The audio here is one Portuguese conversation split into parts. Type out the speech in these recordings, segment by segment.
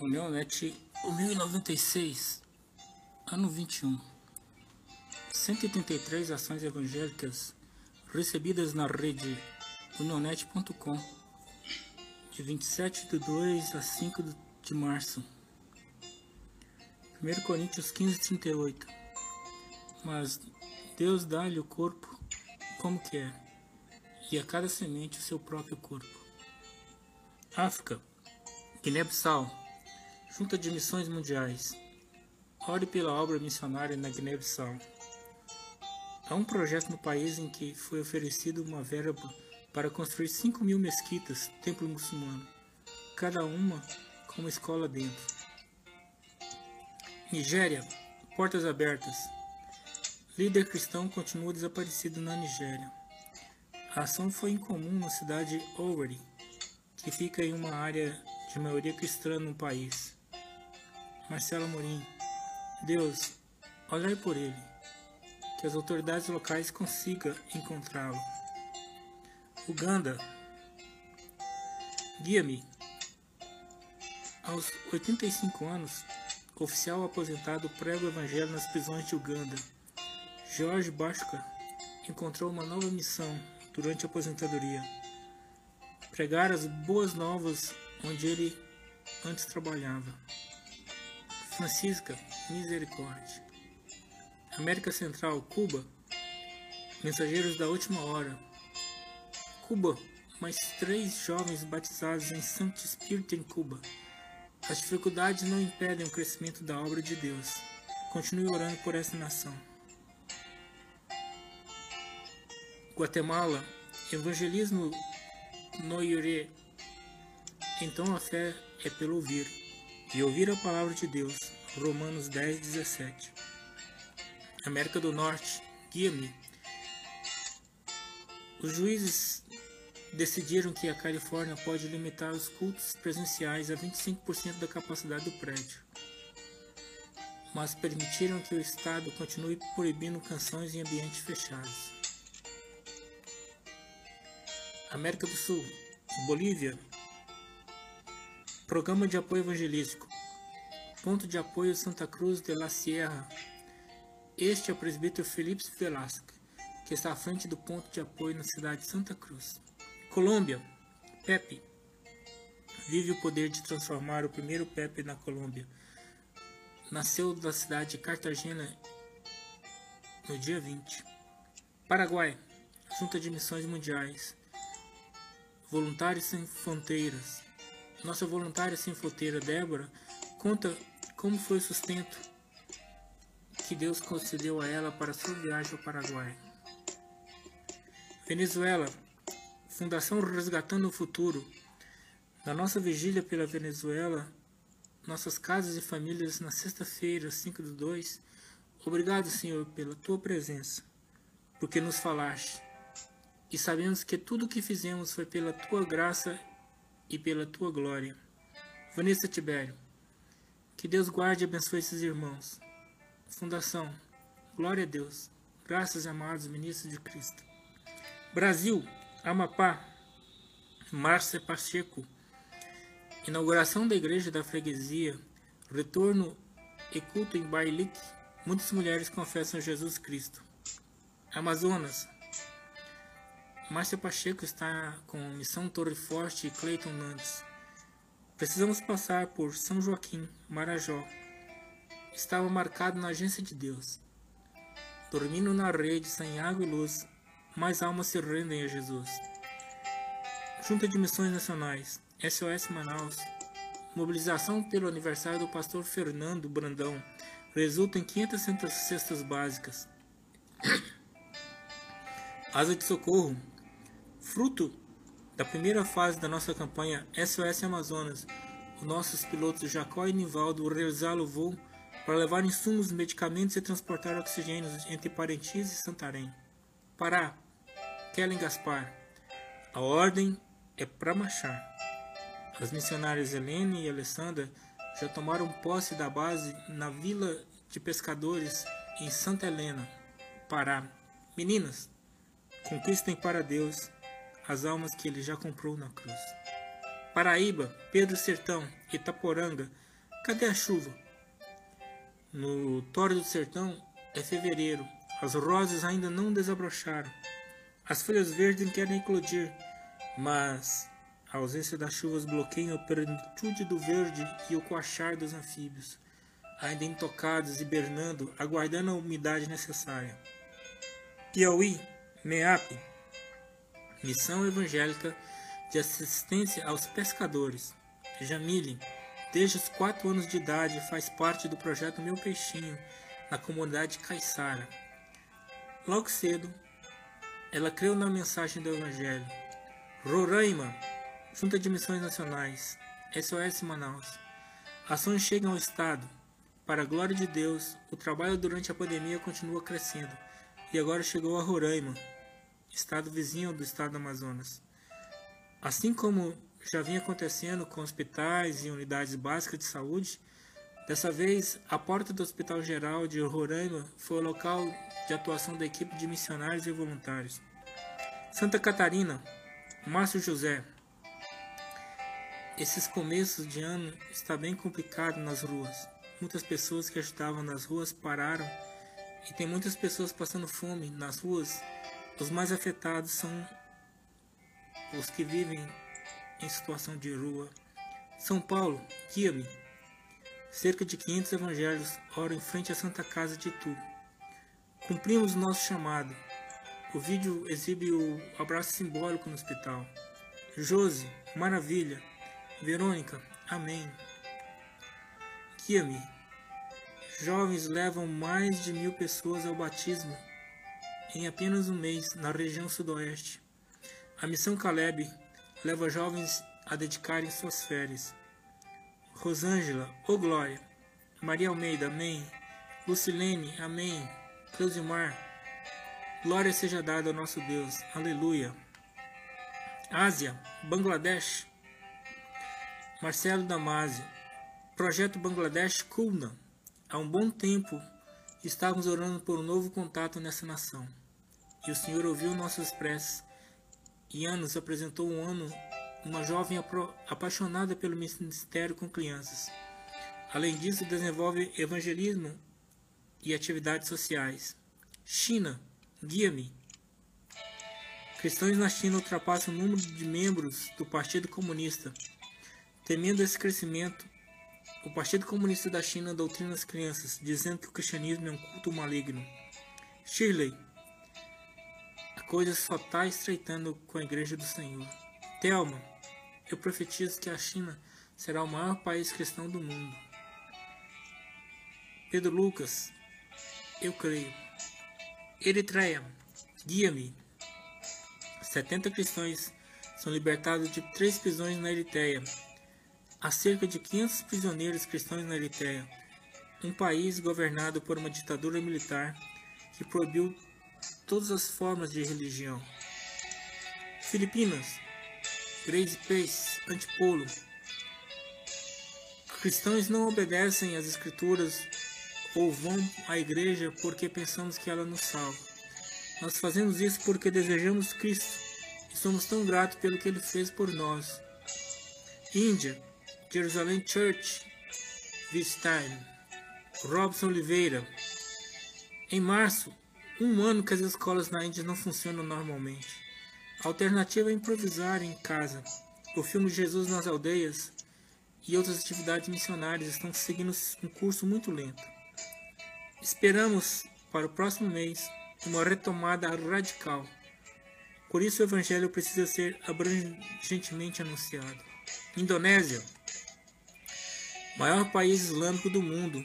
Unionet 1096, ano 21. 183 ações evangélicas recebidas na rede unionet.com de 27 de 2 a 5 de março. 1 Coríntios 15, 38. Mas Deus dá-lhe o corpo como quer, e a cada semente o seu próprio corpo. África, Guiné-Bissau, Junta de Missões Mundiais. Ore pela obra missionária na Guiné-Bissau. Há um projeto no país em que foi oferecido uma verba para construir 5 mil mesquitas, templo muçulmano, cada uma com uma escola dentro. Nigéria, portas abertas. Líder cristão continua desaparecido na Nigéria. A ação foi incomum na cidade de Owerri, que fica em uma área de maioria cristã no país. Marcelo Amorim, Deus, olhai por ele, que as autoridades locais consigam encontrá-lo. Uganda, guia-me. Aos 85 anos, oficial aposentado prega o evangelho nas prisões de Uganda. Jorge Bashka encontrou uma nova missão durante a aposentadoria: pregar as boas novas onde ele antes trabalhava. Francisca Misericórdia. América Central, Cuba. Mensageiros da última hora. Cuba, mais três jovens batizados em Santo Espírito em Cuba. As dificuldades não impedem o crescimento da obra de Deus. Continue orando por essa nação. Guatemala, evangelismo no Yure. Então a fé é pelo ouvir, e ouvir a palavra de Deus. Romanos 10, 17. América do Norte, guia-me. Os juízes decidiram que a Califórnia pode limitar os cultos presenciais a 25% da capacidade do prédio, mas permitiram que o Estado continue proibindo canções em ambientes fechados. América do Sul, Bolívia, Programa de Apoio Evangelístico, Ponto de Apoio Santa Cruz de la Sierra. Este é o presbítero Felipe Velasco, que está à frente do ponto de apoio na cidade de Santa Cruz. Colômbia, Pepe. Vive o poder de transformar o primeiro Pepe na Colômbia. Nasceu da cidade de Cartagena no dia 20. Paraguai, Junta de Missões Mundiais. Voluntários Sem Fronteiras. Nossa voluntária sem fronteira, Débora, conta como foi o sustento que Deus concedeu a ela para sua viagem ao Paraguai. Venezuela, Fundação Resgatando o Futuro. Na nossa vigília pela Venezuela, nossas casas e famílias na sexta-feira, 5 de 2, obrigado, Senhor, pela tua presença, porque nos falaste e sabemos que tudo o que fizemos foi pela tua graça e pela tua glória. Vanessa Tibério, que Deus guarde e abençoe esses irmãos. Fundação, glória a Deus, graças amados ministros de Cristo. Brasil, Amapá, Márcia Pacheco, inauguração da igreja da freguesia, retorno e culto em Bailique, muitas mulheres confessam Jesus Cristo. Amazonas, Márcia Pacheco está com Missão Torre Forte e Cleiton Nantes. Precisamos passar por São Joaquim, Marajó. Estava marcado na agência de Deus. Dormindo na rede, sem água e luz, mais almas se rendem a Jesus. Junta de Missões Nacionais, SOS Manaus. Mobilização pelo aniversário do pastor Fernando Brandão resulta em 500 cestas básicas. Asa de Socorro, Fruto da primeira fase da nossa campanha SOS Amazonas, os nossos pilotos Jacó e Nivaldo realizaram o voo para levar insumos, medicamentos e transportar oxigênio entre Parintins e Santarém. Pará, Kellen Gaspar, a ordem é para marchar. As missionárias Helene e Alessandra já tomaram posse da base na Vila de Pescadores em Santa Helena, Pará. Meninas, conquistem para Deus as almas que ele já comprou na cruz. Paraíba, Pedro Sertão, Itaporanga, Cadê a chuva? No Torre do Sertão é fevereiro. As rosas ainda não desabrocharam. As folhas verdes querem eclodir, mas a ausência das chuvas bloqueia a plenitude do verde e o coachar dos anfíbios, ainda intocados, hibernando, aguardando a umidade necessária. Piauí, MEAP, Missão Evangélica de Assistência aos Pescadores. Jamile, desde os 4 anos de idade, faz parte do projeto Meu Peixinho, na comunidade Caiçara. Logo cedo, ela creu na mensagem do Evangelho. Roraima, Junta de Missões Nacionais, SOS Manaus. Ações chegam ao Estado. Para a glória de Deus, o trabalho durante a pandemia continua crescendo e agora chegou a Roraima, estado vizinho do estado do Amazonas. Assim como já vinha acontecendo com hospitais e unidades básicas de saúde, dessa vez a porta do Hospital Geral de Roraima foi o local de atuação da equipe de missionários e voluntários. Santa Catarina, Márcio José. Esses começos de ano está bem complicado nas ruas. Muitas pessoas que ajudavam nas ruas pararam e tem muitas pessoas passando fome nas ruas. Os mais afetados são os que vivem em situação de rua. São Paulo, guia-me. Cerca de 500 evangelhos oram em frente à Santa Casa de Tu. Cumprimos nosso chamado. O vídeo exibe o abraço simbólico no hospital. Josi, maravilha. Verônica, amém. Guia-me. Jovens levam mais de mil pessoas ao batismo em apenas um mês na região sudoeste. A missão Caleb leva jovens a dedicarem suas férias. Rosângela, ô oh glória. Maria Almeida, amém. Lucilene, amém. Cleusimar, glória seja dada ao nosso Deus, aleluia. Ásia, Bangladesh. Marcelo Damasio, Projeto Bangladesh Kulna. Há um bom tempo estávamos orando por um novo contato nessa nação. E o Senhor ouviu nossas preces e nos apresentou um ano uma jovem apaixonada pelo ministério com crianças. Além disso, desenvolve evangelismo e atividades sociais. China, guia-me. Cristãos na China ultrapassam o número de membros do Partido Comunista. Temendo esse crescimento, o Partido Comunista da China doutrina as crianças, dizendo que o cristianismo é um culto maligno. Shirley, a coisa só está estreitando com a Igreja do Senhor. Thelma, eu profetizo que a China será o maior país cristão do mundo. Pedro Lucas, eu creio. Eritreia, guia-me. 70 cristãos são libertados de três prisões na Eritreia. Há cerca de 500 prisioneiros cristãos na Eritreia, um país governado por uma ditadura militar que proibiu todas as formas de religião. Filipinas, Grace Pace, Antipolo. Cristãos não obedecem às escrituras ou vão à igreja porque pensamos que ela nos salva. Nós fazemos isso porque desejamos Cristo e somos tão gratos pelo que ele fez por nós. Índia, Jerusalém Church, This Time. Robson Oliveira. Em março, um ano que as escolas na Índia não funcionam normalmente. A alternativa é improvisar em casa. O filme Jesus nas Aldeias e outras atividades missionárias estão seguindo um curso muito lento. Esperamos para o próximo mês uma retomada radical. Por isso o Evangelho precisa ser abrangentemente anunciado. Indonésia, maior país islâmico do mundo,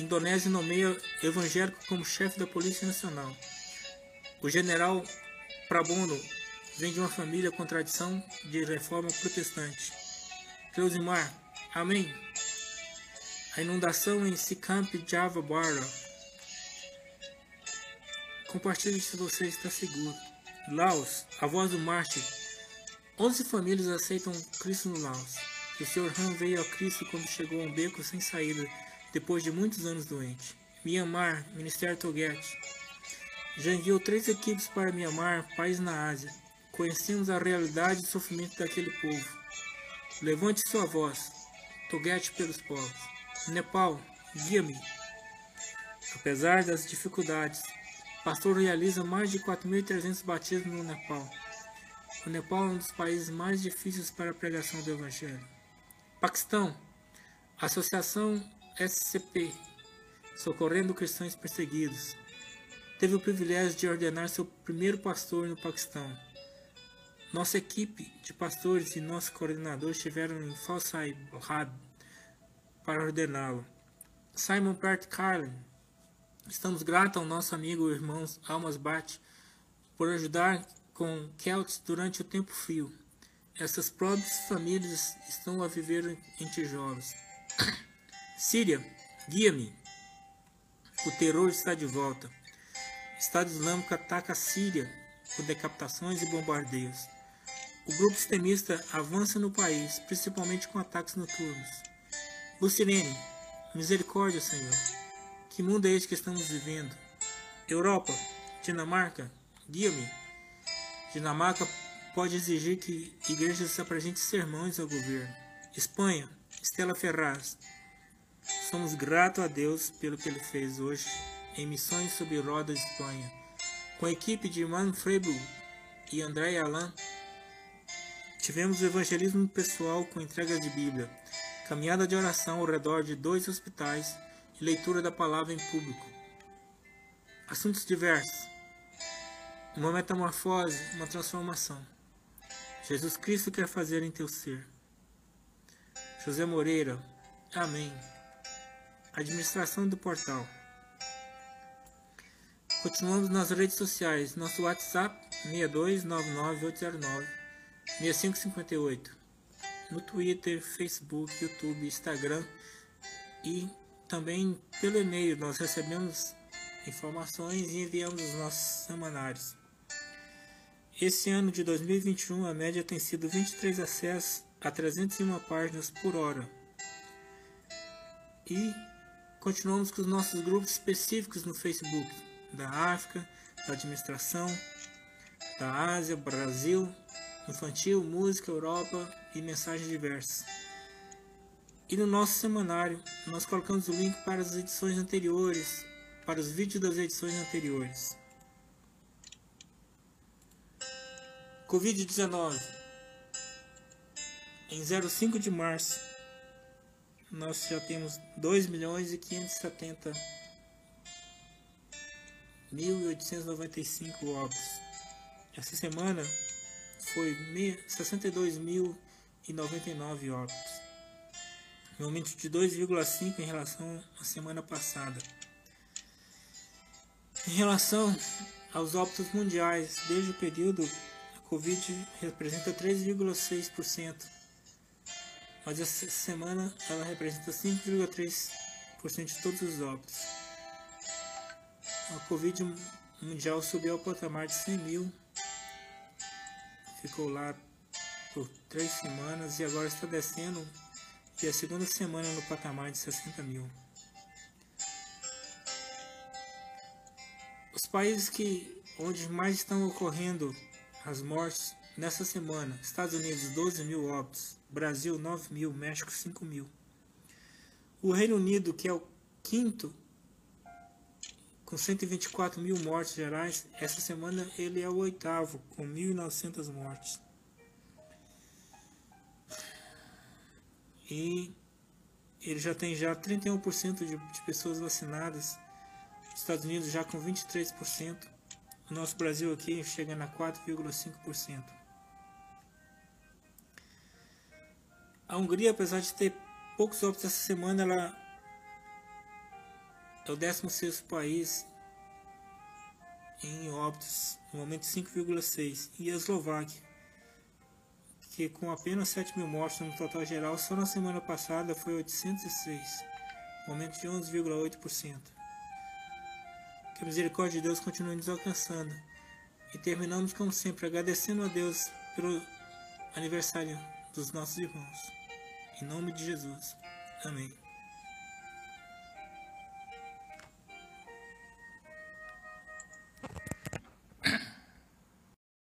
Indonésia nomeia evangélico como chefe da Polícia Nacional. O general Prabono vem de uma família com tradição de reforma protestante. Cleusimar, amém. A inundação em Sicamp Java Barra. Compartilhe se você está seguro. Laos, a voz do mártir. 11 famílias aceitam Cristo no Laos. O Sr. Han veio a Cristo quando chegou a um beco sem saída, depois de muitos anos doente. Myanmar, Ministério Toget. Já enviou três equipes para Myanmar, país na Ásia. Conhecemos a realidade e sofrimento daquele povo. Levante sua voz. Toguete pelos povos. Nepal, guia-me. Apesar das dificuldades, o pastor realiza mais de 4.300 batismos no Nepal. O Nepal é um dos países mais difíceis para a pregação do Evangelho. Paquistão, Associação SCP, socorrendo cristãos perseguidos. Teve o privilégio de ordenar seu primeiro pastor no Paquistão. Nossa equipe de pastores e nosso coordenador estiveram em Falsai Hab para ordená-lo. Simon Pratt Carlin. Estamos gratos ao nosso amigo e irmão Almas Bat por ajudar com Celts durante o tempo frio. Essas próprias famílias estão a viver em tijolos. Síria, guia-me. O terror está de volta. O Estado Islâmico ataca a Síria com decapitações e bombardeios. O grupo extremista avança no país, principalmente com ataques noturnos. Lucilene, misericórdia, Senhor. Que mundo é esse que estamos vivendo? Europa, Dinamarca, guia-me. Dinamarca pode exigir que igrejas apresentem sermões ao governo. Espanha, Estela Ferraz. Somos gratos a Deus pelo que ele fez hoje em missões sobre rodas Espanha. Com a equipe de Manfredo e André Alain, tivemos o evangelismo pessoal com entregas de Bíblia, caminhada de oração ao redor de dois hospitais e leitura da palavra em público. Assuntos diversos. Uma metamorfose, uma transformação. Jesus Cristo quer fazer em teu ser. José Moreira. Amém. Administração do portal. Continuamos nas redes sociais. Nosso WhatsApp 6299809 6558. No Twitter, Facebook, YouTube, Instagram e também pelo e-mail nós recebemos informações e enviamos os nossos semanários. Esse ano de 2021 a média tem sido 23 acessos a 301 páginas por hora. E continuamos com os nossos grupos específicos no Facebook, da África, da administração, da Ásia, Brasil, infantil, música, Europa e mensagens diversas. E no nosso semanário, nós colocamos o link para as edições anteriores, para os vídeos das edições anteriores. Covid-19 em 05 de março, nós já temos 2 milhões e 570 1.895 óbitos. Essa semana foi 62.099 óbitos, um aumento de 2,5 em relação à semana passada. Em relação aos óbitos mundiais, desde o período, Covid representa 3,6% mas essa semana ela representa 5,3% de todos os óbitos. A Covid mundial subiu ao patamar de 100 mil, ficou lá por três semanas e agora está descendo e a segunda semana no patamar de 60 mil. Os países que onde mais estão ocorrendo as mortes nessa semana: Estados Unidos 12 mil óbitos, Brasil 9 mil, México 5 mil. O Reino Unido, que é o quinto, com 124 mil mortes gerais, essa semana ele é o oitavo, com 1.900 mortes. E ele já tem já 31% de, de pessoas vacinadas. Estados Unidos já com 23%. O nosso Brasil aqui chegando a 4,5%. A Hungria, apesar de ter poucos óbitos essa semana, ela é o 16 país em óbitos, no momento 5,6. E a Eslováquia, que com apenas 7 mil mortes no total geral, só na semana passada foi 806, aumento de 11,8%. Que a misericórdia de Deus continue nos alcançando. E terminamos, como sempre, agradecendo a Deus pelo aniversário dos nossos irmãos. Em nome de Jesus. Amém.